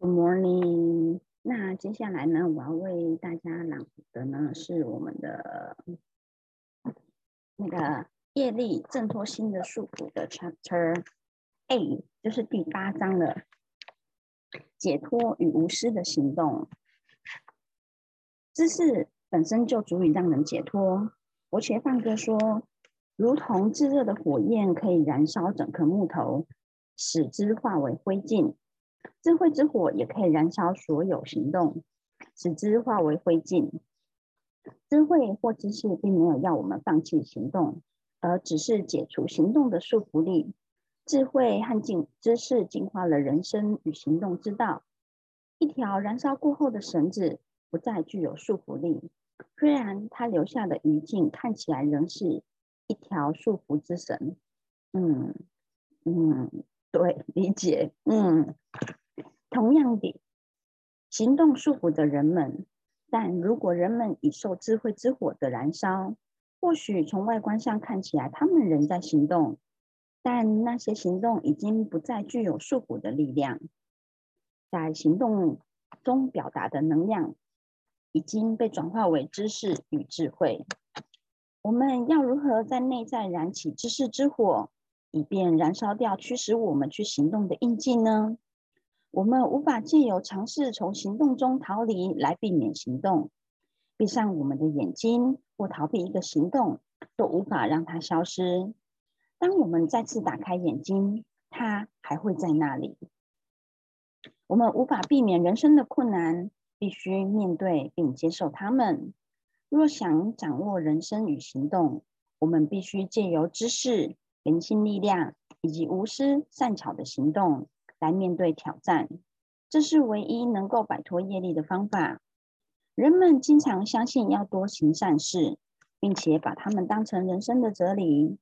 Good morning。那接下来呢，我要为大家朗读的呢是我们的那个业力挣脱新的束缚的 Chapter A，就是第八章的解脱与无私的行动。知识本身就足以让人解脱。我且放歌说，如同炙热的火焰可以燃烧整颗木头，使之化为灰烬。智慧之火也可以燃烧所有行动，使之化为灰烬。智慧或知识并没有要我们放弃行动，而只是解除行动的束缚力。智慧和进知识净化了人生与行动之道。一条燃烧过后的绳子不再具有束缚力，虽然它留下的余烬看起来仍是一条束缚之绳。嗯嗯，对，理解。嗯。同样的，行动束缚着人们，但如果人们已受智慧之火的燃烧，或许从外观上看起来他们仍在行动，但那些行动已经不再具有束缚的力量。在行动中表达的能量已经被转化为知识与智慧。我们要如何在内在燃起知识之火，以便燃烧掉驱使我们去行动的印记呢？我们无法借由尝试从行动中逃离来避免行动。闭上我们的眼睛或逃避一个行动，都无法让它消失。当我们再次打开眼睛，它还会在那里。我们无法避免人生的困难，必须面对并接受它们。若想掌握人生与行动，我们必须借由知识、灵性力量以及无私善巧的行动。来面对挑战，这是唯一能够摆脱业力的方法。人们经常相信要多行善事，并且把它们当成人生的哲理。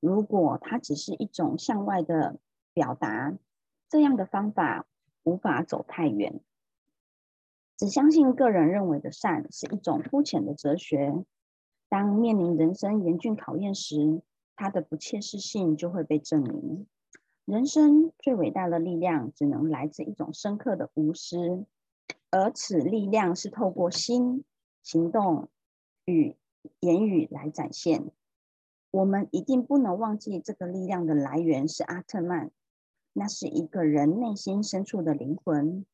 如果它只是一种向外的表达，这样的方法无法走太远。只相信个人认为的善是一种肤浅的哲学。当面临人生严峻考验时，它的不切实性就会被证明。人生最伟大的力量，只能来自一种深刻的无私，而此力量是透过心、行动与言语来展现。我们一定不能忘记，这个力量的来源是阿特曼，那是一个人内心深处的灵魂。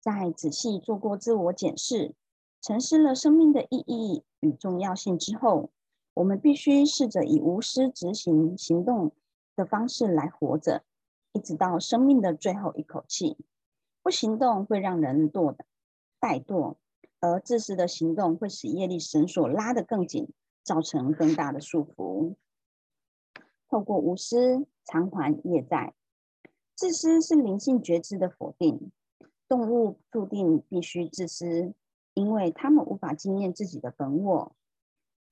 在仔细做过自我检视、沉思了生命的意义与重要性之后，我们必须试着以无私执行行动。的方式来活着，一直到生命的最后一口气。不行动会让人堕的怠惰，而自私的行动会使业力绳索拉得更紧，造成更大的束缚。透过无私偿还业债。自私是灵性觉知的否定。动物注定必须自私，因为他们无法经验自己的本我。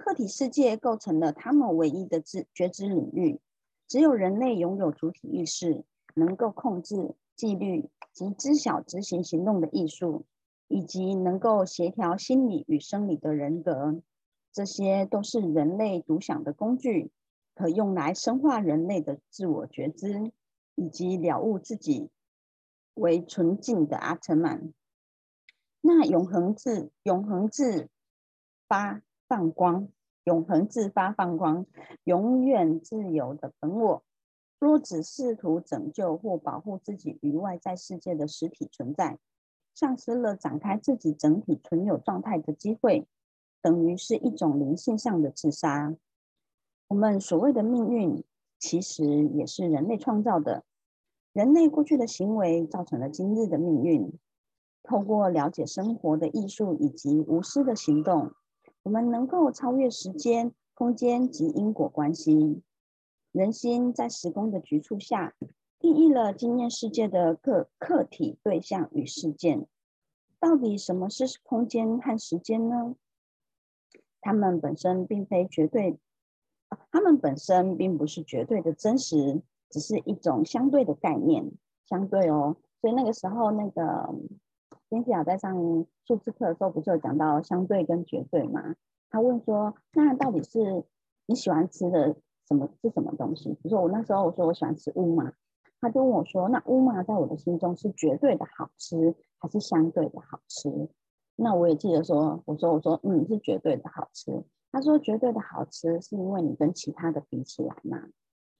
客体世界构成了他们唯一的知觉知领域。只有人类拥有主体意识，能够控制纪律及知晓执行行动的艺术，以及能够协调心理与生理的人格，这些都是人类独享的工具，可用来深化人类的自我觉知，以及了悟自己为纯净的阿特曼。那永恒自永恒自发放光。永恒自发放光，永远自由的本我。若只试图拯救或保护自己与外在世界的实体存在，丧失了展开自己整体存有状态的机会，等于是一种灵性上的自杀。我们所谓的命运，其实也是人类创造的。人类过去的行为造成了今日的命运。透过了解生活的艺术以及无私的行动。我们能够超越时间、空间及因果关系。人心在时空的局促下，定义了经验世界的客客体、对象与事件。到底什么是空间和时间呢？它们本身并非绝对，它们本身并不是绝对的真实，只是一种相对的概念。相对哦，所以那个时候那个。金西亚在上数字课的时候，不是有讲到相对跟绝对吗？他问说：“那到底是你喜欢吃的什么是什么东西？”比如说我那时候我说我喜欢吃乌嘛，他就问我说：“那乌麻在我的心中是绝对的好吃，还是相对的好吃？”那我也记得说：“我说我说嗯，是绝对的好吃。”他说：“绝对的好吃是因为你跟其他的比起来嘛。”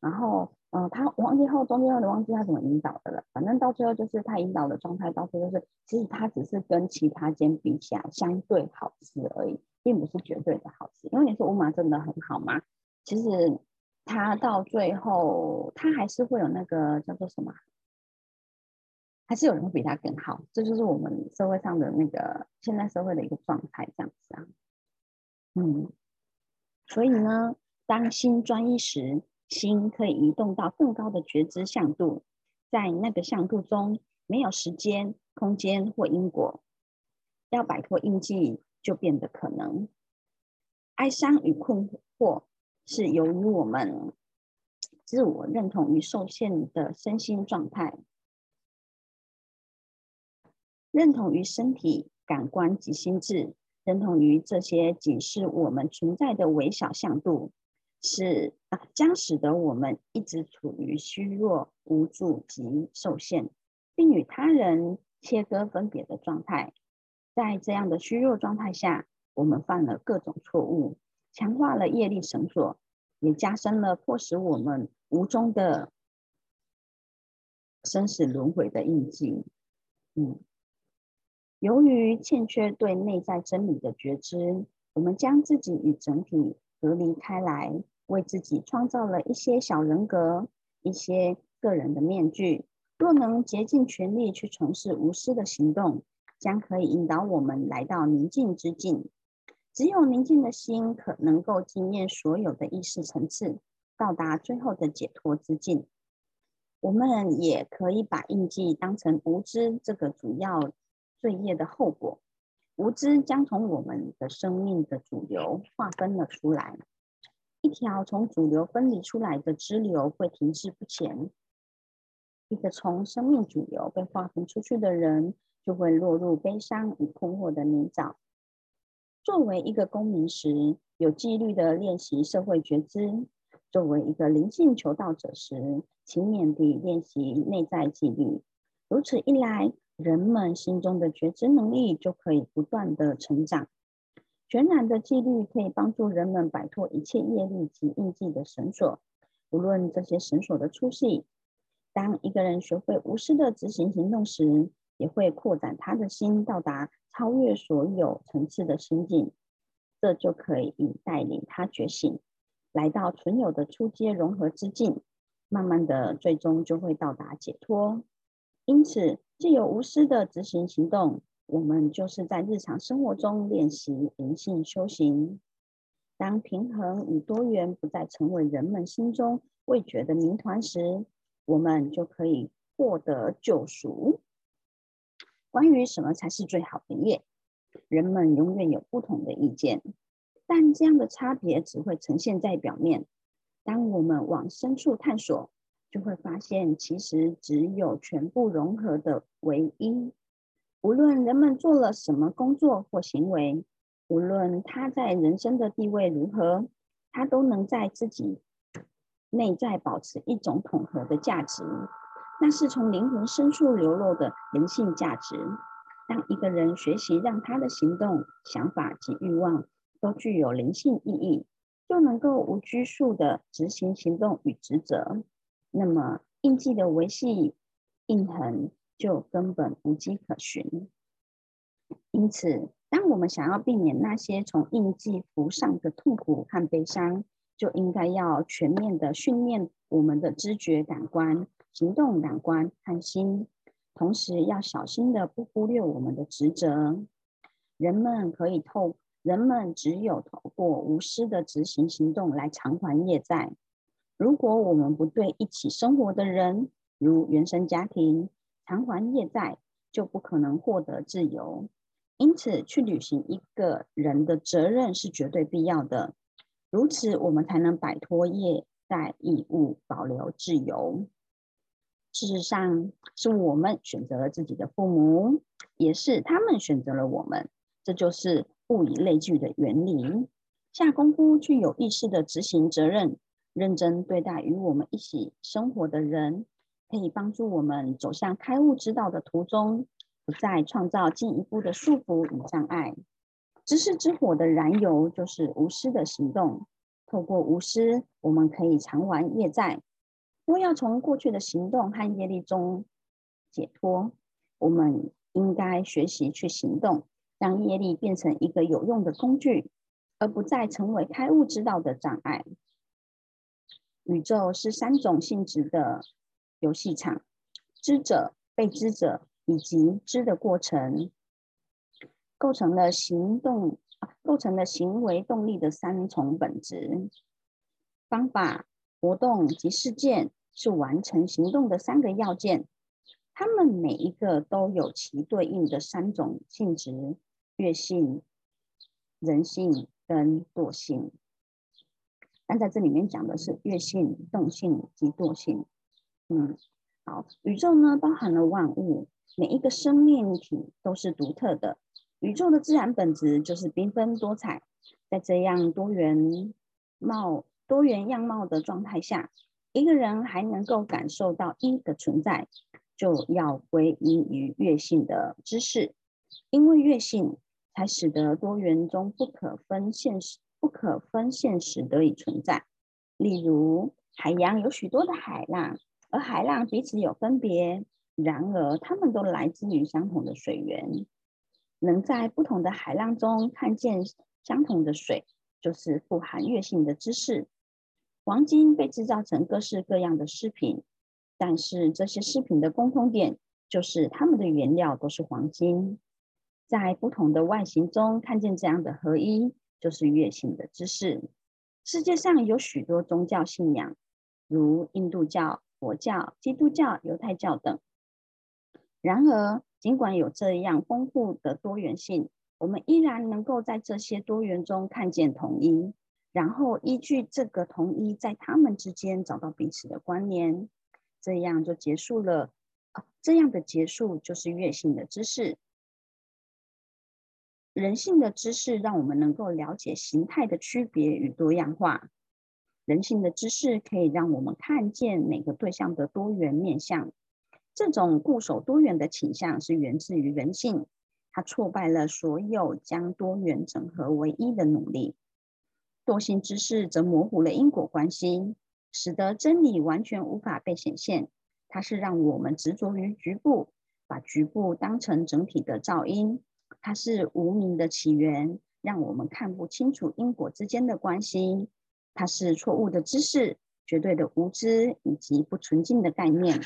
然后，呃，他忘记后中间，我忘记他怎么引导的了。反正到最后就是他引导的状态，到最后就是其实他只是跟其他间比起来相对好吃而已，并不是绝对的好吃。因为你说乌麻真的很好吗？其实他到最后，他还是会有那个叫做什么，还是有人会比他更好。这就是我们社会上的那个现在社会的一个状态，这样子啊。嗯，所以呢，当心专一时。心可以移动到更高的觉知向度，在那个向度中，没有时间、空间或因果，要摆脱印记就变得可能。哀伤与困惑是由于我们自我认同与受限的身心状态，认同于身体、感官及心智，认同于这些仅是我们存在的微小向度。是啊，将使得我们一直处于虚弱、无助及受限，并与他人切割分别的状态。在这样的虚弱状态下，我们犯了各种错误，强化了业力绳索，也加深了迫使我们无中的生死轮回的印记。嗯，由于欠缺对内在真理的觉知，我们将自己与整体隔离开来。为自己创造了一些小人格，一些个人的面具。若能竭尽全力去从事无私的行动，将可以引导我们来到宁静之境。只有宁静的心，可能够经验所有的意识层次，到达最后的解脱之境。我们也可以把印记当成无知这个主要罪业的后果。无知将从我们的生命的主流划分了出来。一条从主流分离出来的支流会停滞不前，一个从生命主流被划分出去的人就会落入悲伤与困惑的泥沼。作为一个公民时，有纪律的练习社会觉知；作为一个灵性求道者时，勤勉地练习内在纪律。如此一来，人们心中的觉知能力就可以不断的成长。全然的纪律可以帮助人们摆脱一切业力及印记的绳索，无论这些绳索的粗细。当一个人学会无私的执行行动时，也会扩展他的心，到达超越所有层次的心境。这就可以带领他觉醒，来到存有的初阶融合之境，慢慢的，最终就会到达解脱。因此，既有无私的执行行动。我们就是在日常生活中练习灵性修行。当平衡与多元不再成为人们心中未觉的谜团时，我们就可以获得救赎。关于什么才是最好的业，人们永远有不同的意见，但这样的差别只会呈现在表面。当我们往深处探索，就会发现其实只有全部融合的唯一。无论人们做了什么工作或行为，无论他在人生的地位如何，他都能在自己内在保持一种统合的价值，那是从灵魂深处流露的灵性价值。当一个人学习让他的行动、想法及欲望都具有灵性意义，就能够无拘束的执行行动与职责，那么印记的维系印痕。就根本无迹可寻。因此，当我们想要避免那些从印记浮上的痛苦和悲伤，就应该要全面的训练我们的知觉感官、行动感官和心，同时要小心的不忽略我们的职责。人们可以透，人们只有透过无私的执行行动来偿还业债。如果我们不对一起生活的人，如原生家庭，偿还业债，就不可能获得自由。因此，去履行一个人的责任是绝对必要的。如此，我们才能摆脱业债义务，保留自由。事实上，是我们选择了自己的父母，也是他们选择了我们。这就是物以类聚的原理。下功夫去有意识的执行责任，认真对待与我们一起生活的人。可以帮助我们走向开悟之道的途中，不再创造进一步的束缚与障碍。知识之火的燃油就是无私的行动。透过无私，我们可以偿还业债。若要从过去的行动和业力中解脱，我们应该学习去行动，让业力变成一个有用的工具，而不再成为开悟之道的障碍。宇宙是三种性质的游戏场：知者、被知者以及知的过程，构成了行动、构成了行为动力的三重本质。方法、活动及事件是完成行动的三个要件，它们每一个都有其对应的三种性质：月性、人性跟惰性。但在这里面讲的是月性、动性及惰性。嗯，好，宇宙呢包含了万物，每一个生命体都是独特的。宇宙的自然本质就是缤纷多彩，在这样多元貌、多元样貌的状态下，一个人还能够感受到一的存在，就要归因于月性的知识，因为月性才使得多元中不可分现实。不可分现实得以存在。例如，海洋有许多的海浪，而海浪彼此有分别，然而它们都来自于相同的水源。能在不同的海浪中看见相同的水，就是富含月性的知识。黄金被制造成各式各样的饰品，但是这些饰品的共通点就是它们的原料都是黄金。在不同的外形中看见这样的合一。就是月性的知识。世界上有许多宗教信仰，如印度教、佛教、基督教、犹太教等。然而，尽管有这样丰富的多元性，我们依然能够在这些多元中看见统一，然后依据这个统一，在他们之间找到彼此的关联，这样就结束了。啊，这样的结束就是月性的知识。人性的知识让我们能够了解形态的区别与多样化。人性的知识可以让我们看见每个对象的多元面相。这种固守多元的倾向是源自于人性，它挫败了所有将多元整合为一的努力。惰性知识则模糊了因果关系，使得真理完全无法被显现。它是让我们执着于局部，把局部当成整体的噪音。它是无名的起源，让我们看不清楚因果之间的关系。它是错误的知识、绝对的无知以及不纯净的概念，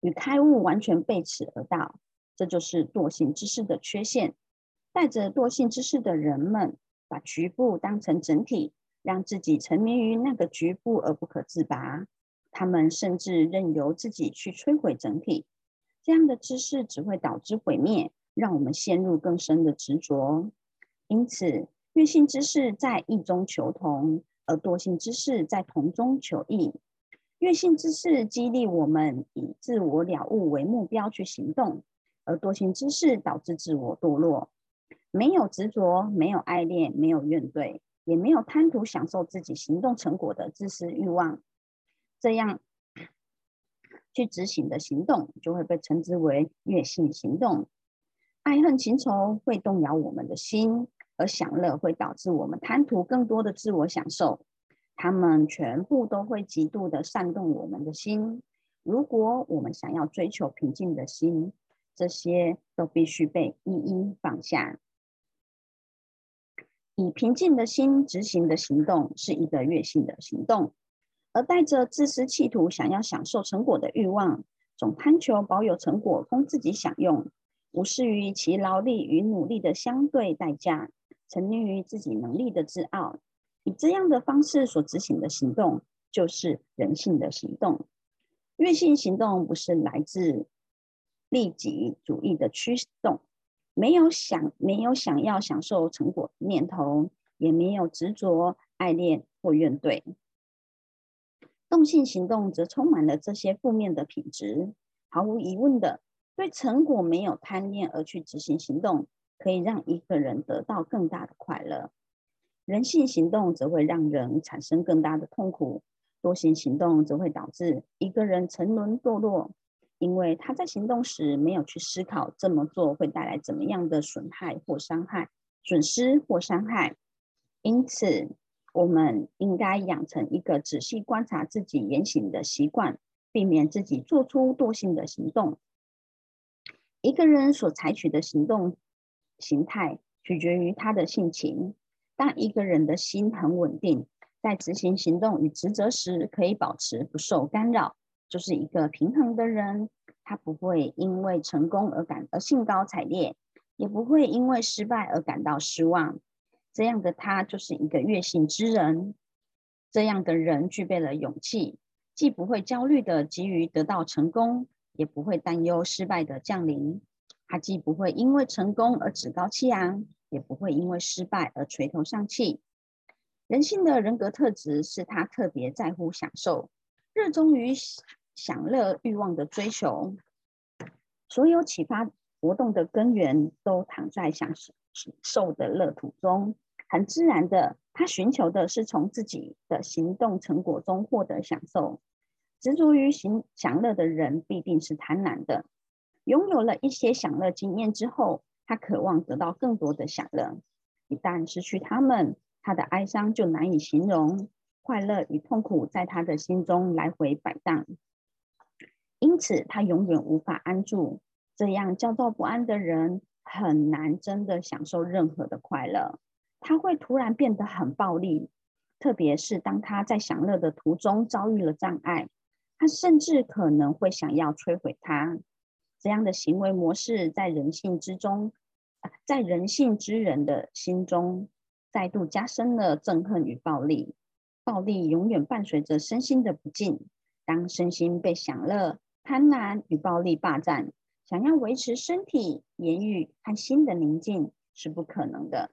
与开悟完全背驰而道。这就是惰性知识的缺陷。带着惰性知识的人们，把局部当成整体，让自己沉迷于那个局部而不可自拔。他们甚至任由自己去摧毁整体。这样的知识只会导致毁灭。让我们陷入更深的执着，因此，月性之事在异中求同，而惰性之事在同中求异。月性之事激励我们以自我了悟为目标去行动，而惰性之事导致自我堕落。没有执着，没有爱恋，没有怨怼，也没有贪图享受自己行动成果的自私欲望，这样 去执行的行动就会被称之为月性行动。爱恨情仇会动摇我们的心，而享乐会导致我们贪图更多的自我享受。他们全部都会极度的煽动我们的心。如果我们想要追求平静的心，这些都必须被一一放下。以平静的心执行的行动是一个悦性的行动，而带着自私企图想要享受成果的欲望，总贪求保有成果供自己享用。无视于其劳力与努力的相对代价，沉溺于自己能力的自傲，以这样的方式所执行的行动，就是人性的行动。越性行动不是来自利己主义的驱动，没有想没有想要享受成果的念头，也没有执着爱恋或怨怼。动性行动则充满了这些负面的品质，毫无疑问的。对成果没有贪念而去执行行动，可以让一个人得到更大的快乐。人性行动则会让人产生更大的痛苦，多行行动则会导致一个人沉沦堕落，因为他在行动时没有去思考这么做会带来怎么样的损害或伤害、损失或伤害。因此，我们应该养成一个仔细观察自己言行的习惯，避免自己做出惰性的行动。一个人所采取的行动形态取决于他的性情。当一个人的心很稳定，在执行行动与职责时，可以保持不受干扰，就是一个平衡的人。他不会因为成功而感而兴高采烈，也不会因为失败而感到失望。这样的他就是一个悦性之人。这样的人具备了勇气，既不会焦虑的急于得到成功，也不会担忧失败的降临。他既不会因为成功而趾高气扬，也不会因为失败而垂头丧气。人性的人格特质是他特别在乎享受，热衷于享乐欲望的追求。所有启发活动的根源都躺在享受的乐土中。很自然的，他寻求的是从自己的行动成果中获得享受。执着于行享乐的人必定是贪婪的。拥有了一些享乐经验之后，他渴望得到更多的享乐。一旦失去他们，他的哀伤就难以形容，快乐与痛苦在他的心中来回摆荡，因此他永远无法安住。这样焦躁不安的人很难真的享受任何的快乐，他会突然变得很暴力，特别是当他在享乐的途中遭遇了障碍，他甚至可能会想要摧毁他。这样的行为模式在人性之中，在人性之人的心中。再度加深了憎恨与暴力，暴力永远伴随着身心的不敬。当身心被享乐、贪婪与暴力霸占，想要维持身体、言语和心的宁静是不可能的。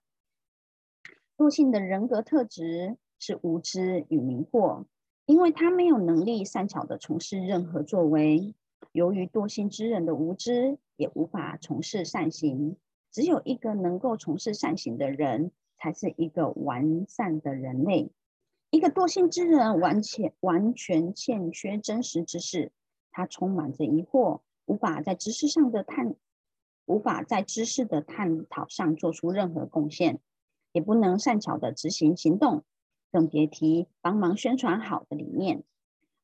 惰性的人格特质是无知与迷惑，因为他没有能力善巧的从事任何作为。由于惰性之人的无知，也无法从事善行。只有一个能够从事善行的人。才是一个完善的人类。一个惰性之人完全完全欠缺真实知识，他充满着疑惑，无法在知识上的探，无法在知识的探讨上做出任何贡献，也不能善巧的执行行动，更别提帮忙宣传好的理念。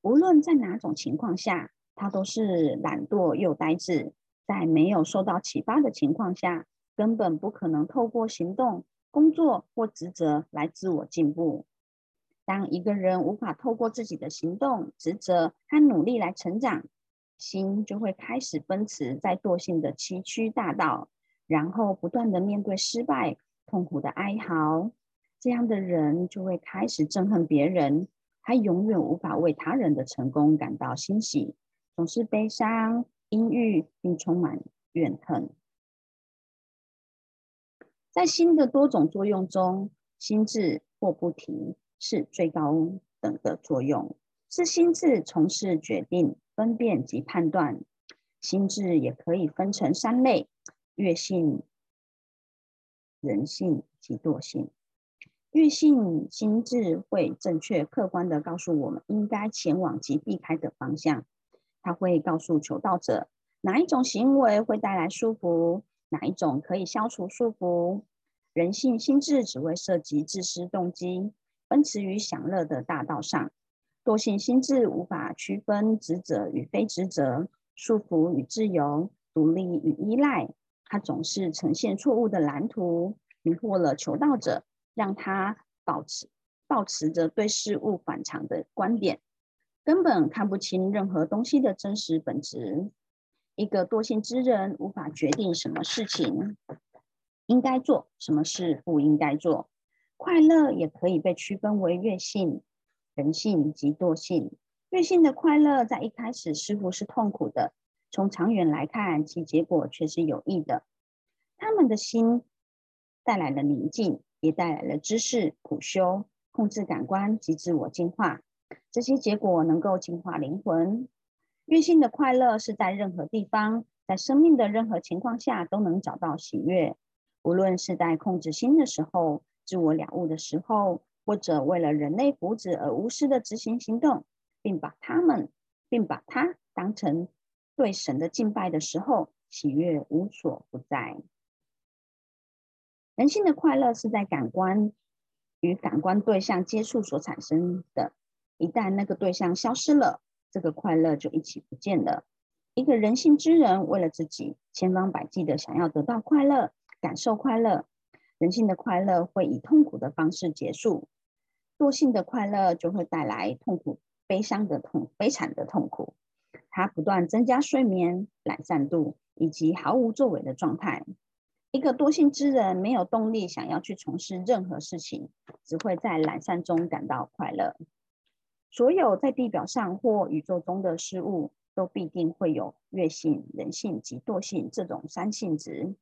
无论在哪种情况下，他都是懒惰又呆滞，在没有受到启发的情况下，根本不可能透过行动。工作或职责来自我进步。当一个人无法透过自己的行动、职责和努力来成长，心就会开始奔驰在惰性的崎岖大道，然后不断的面对失败、痛苦的哀嚎。这样的人就会开始憎恨别人，他永远无法为他人的成功感到欣喜，总是悲伤、阴郁，并充满怨恨。在心的多种作用中，心智或不提是最高等的作用，是心智从事决定、分辨及判断。心智也可以分成三类：悦性、人性及惰性。悦性心智会正确客观的告诉我们应该前往及避开的方向，它会告诉求道者哪一种行为会带来束缚。哪一种可以消除束缚？人性心智只会涉及自私动机，奔驰于享乐的大道上。惰性心智无法区分职责与非职责，束缚与自由，独立与依赖。它总是呈现错误的蓝图，迷惑了求道者，让他保持保持着对事物反常的观点，根本看不清任何东西的真实本质。一个惰性之人无法决定什么事情应该做，什么事不应该做。快乐也可以被区分为悦性、人性及惰性。悦性的快乐在一开始似乎是痛苦的，从长远来看，其结果却是有益的。他们的心带来了宁静，也带来了知识、苦修、控制感官及自我进化。这些结果能够净化灵魂。悦性的快乐是在任何地方，在生命的任何情况下都能找到喜悦。无论是在控制心的时候、自我了悟的时候，或者为了人类福祉而无私的执行行动，并把他们，并把它当成对神的敬拜的时候，喜悦无所不在。人性的快乐是在感官与感官对象接触所产生的，一旦那个对象消失了，这个快乐就一起不见了。一个人性之人为了自己千方百计的想要得到快乐、感受快乐，人性的快乐会以痛苦的方式结束。惰性的快乐就会带来痛苦、悲伤的痛、悲惨的痛苦。它不断增加睡眠、懒散度以及毫无作为的状态。一个多性之人没有动力想要去从事任何事情，只会在懒散中感到快乐。所有在地表上或宇宙中的事物，都必定会有月性、人性及惰性这种三性质。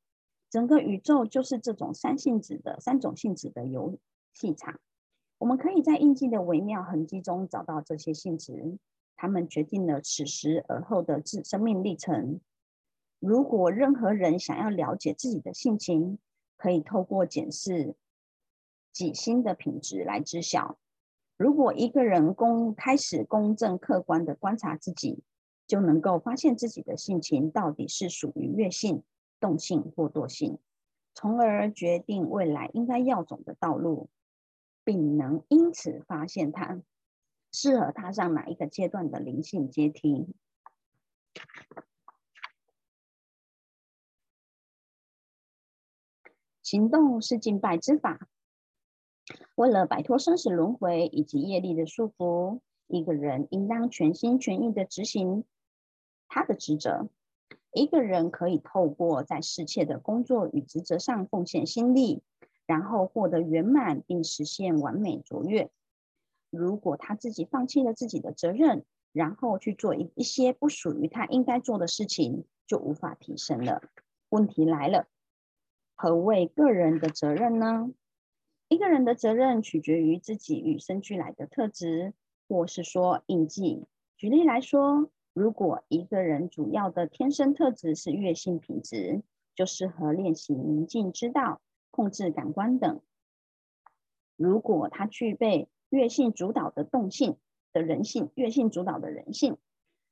整个宇宙就是这种三性质的三种性质的游戏场。我们可以在印记的微妙痕迹中找到这些性质，它们决定了此时而后的自生命历程。如果任何人想要了解自己的性情，可以透过检视己心的品质来知晓。如果一个人公开始公正客观的观察自己，就能够发现自己的性情到底是属于悦性、动性或惰性，从而决定未来应该要走的道路，并能因此发现他适合踏上哪一个阶段的灵性阶梯。行动是敬拜之法。为了摆脱生死轮回以及业力的束缚，一个人应当全心全意的执行他的职责。一个人可以透过在世切的工作与职责上奉献心力，然后获得圆满并实现完美卓越。如果他自己放弃了自己的责任，然后去做一一些不属于他应该做的事情，就无法提升了。问题来了。何谓个人的责任呢？一个人的责任取决于自己与生俱来的特质，或是说印记。举例来说，如果一个人主要的天生特质是月性品质，就适合练习宁静之道、控制感官等。如果他具备月性主导的动性的人性，月性主导的人性，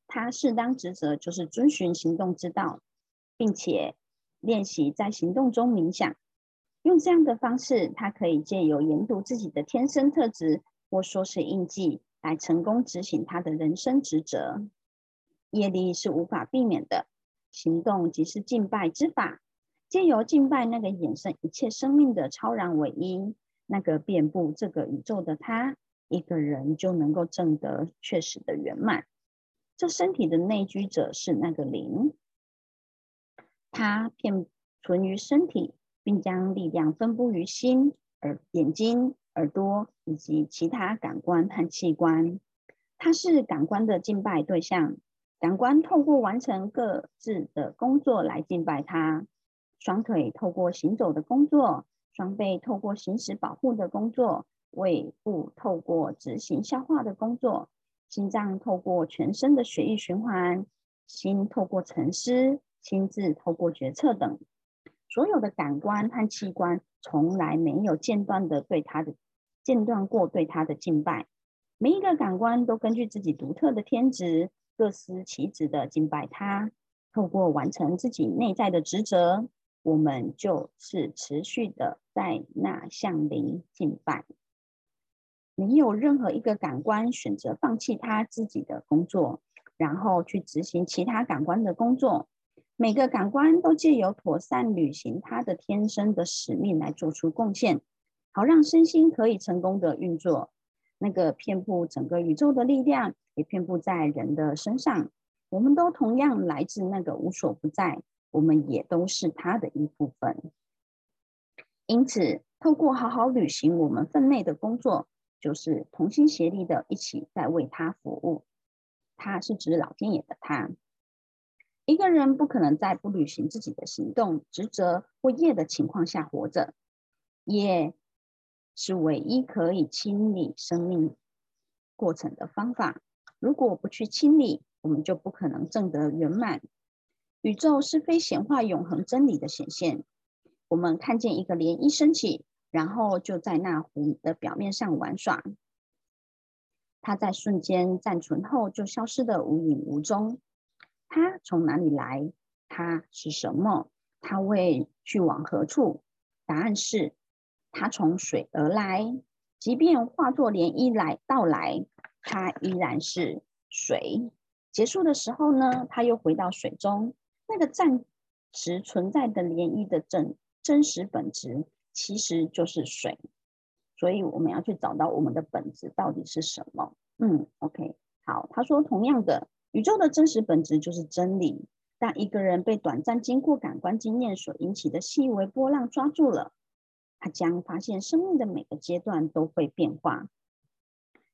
他适当职责就是遵循行动之道，并且。练习在行动中冥想，用这样的方式，他可以借由研读自己的天生特质，或说是印记，来成功执行他的人生职责。业力是无法避免的，行动即是敬拜之法。借由敬拜那个衍生一切生命的超然唯一，那个遍布这个宇宙的他，一个人就能够证得确实的圆满。这身体的内居者是那个灵。他片存于身体，并将力量分布于心、耳、眼睛、耳朵以及其他感官和器官。它是感官的敬拜对象，感官透过完成各自的工作来敬拜它。双腿透过行走的工作，双臂透过行使保护的工作，胃部透过执行消化的工作，心脏透过全身的血液循环，心透过沉思。心智透过决策等，所有的感官和器官从来没有间断的对他的间断过对他的敬拜。每一个感官都根据自己独特的天职，各司其职的敬拜他。透过完成自己内在的职责，我们就是持续的在那向灵敬拜。没有任何一个感官选择放弃他自己的工作，然后去执行其他感官的工作。每个感官都借由妥善履行它的天生的使命来做出贡献，好让身心可以成功的运作。那个遍布整个宇宙的力量也遍布在人的身上。我们都同样来自那个无所不在，我们也都是它的一部分。因此，透过好好履行我们分内的工作，就是同心协力的一起在为他服务。他是指老天爷的他。一个人不可能在不履行自己的行动职责或业的情况下活着，业是唯一可以清理生命过程的方法。如果不去清理，我们就不可能证得圆满。宇宙是非显化永恒真理的显现。我们看见一个涟漪升起，然后就在那湖的表面上玩耍。它在瞬间暂存后就消失的无影无踪。它从哪里来？它是什么？它会去往何处？答案是，它从水而来。即便化作涟漪来到来，它依然是水。结束的时候呢，它又回到水中。那个暂时存在的涟漪的真真实本质，其实就是水。所以我们要去找到我们的本质到底是什么。嗯，OK，好。他说，同样的，宇宙的真实本质就是真理。当一个人被短暂经过感官经验所引起的细微波浪抓住了，他将发现生命的每个阶段都会变化，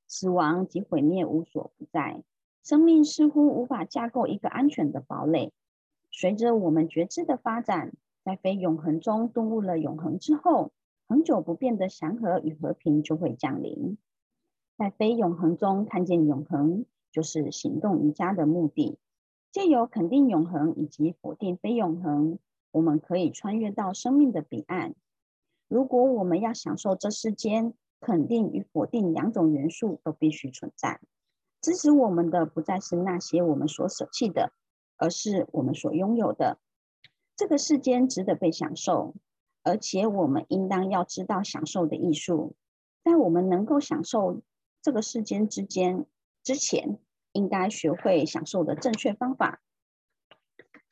死亡及毁灭无所不在。生命似乎无法架构一个安全的堡垒。随着我们觉知的发展，在非永恒中顿悟了永恒之后，恒久不变的祥和与和平就会降临。在非永恒中看见永恒，就是行动瑜伽的目的。借由肯定永恒以及否定非永恒，我们可以穿越到生命的彼岸。如果我们要享受这世间，肯定与否定两种元素都必须存在。支持我们的不再是那些我们所舍弃的，而是我们所拥有的。这个世间值得被享受，而且我们应当要知道享受的艺术。在我们能够享受这个世间之间之前。应该学会享受的正确方法，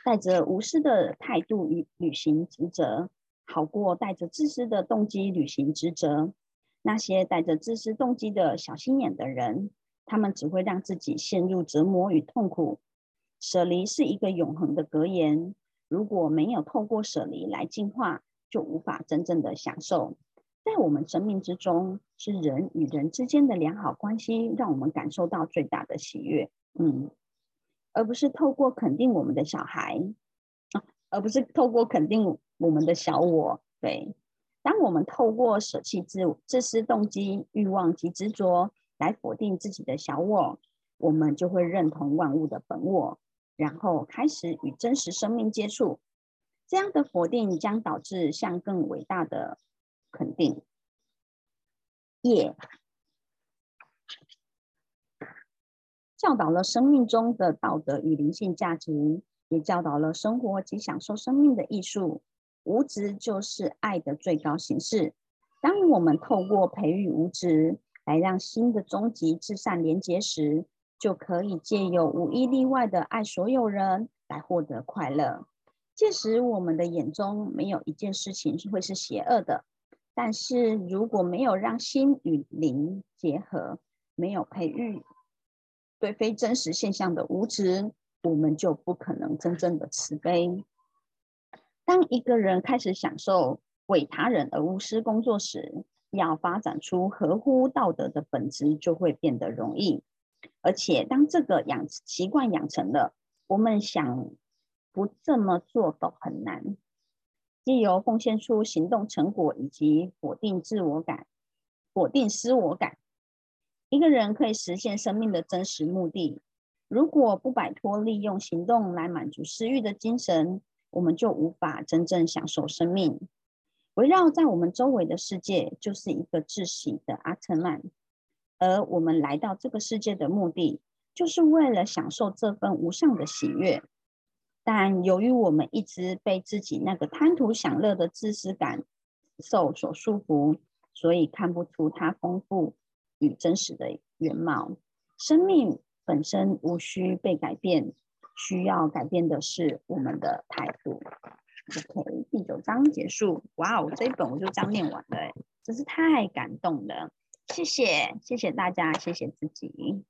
带着无私的态度与履行职责，好过带着自私的动机履行职责。那些带着自私动机的小心眼的人，他们只会让自己陷入折磨与痛苦。舍离是一个永恒的格言，如果没有透过舍离来进化，就无法真正的享受。在我们生命之中，是人与人之间的良好关系，让我们感受到最大的喜悦。嗯，而不是透过肯定我们的小孩啊，而不是透过肯定我们的小我。对，当我们透过舍弃自自私动机、欲望及执着来否定自己的小我，我们就会认同万物的本我，然后开始与真实生命接触。这样的否定将导致向更伟大的。肯定，业教导了生命中的道德与灵性价值，也教导了生活及享受生命的艺术。无执就是爱的最高形式。当我们透过培育无执，来让心的终极至善连结时，就可以借由无一例外的爱所有人，来获得快乐。届时，我们的眼中没有一件事情是会是邪恶的。但是如果没有让心与灵结合，没有培育对非真实现象的无知，我们就不可能真正的慈悲。当一个人开始享受为他人而无私工作时，要发展出合乎道德的本质就会变得容易。而且当这个养习惯养成了，我们想不这么做都很难。借由奉献出行动成果，以及否定自我感、否定私我感，一个人可以实现生命的真实目的。如果不摆脱利用行动来满足私欲的精神，我们就无法真正享受生命。围绕在我们周围的世界就是一个窒息的阿特曼，而我们来到这个世界的目的，就是为了享受这份无上的喜悦。但由于我们一直被自己那个贪图享乐的自私感受所束缚，所以看不出它丰富与真实的原貌。生命本身无需被改变，需要改变的是我们的态度。OK，第九章结束。哇哦，这一本我就这样念完了，真是太感动了。谢谢，谢谢大家，谢谢自己。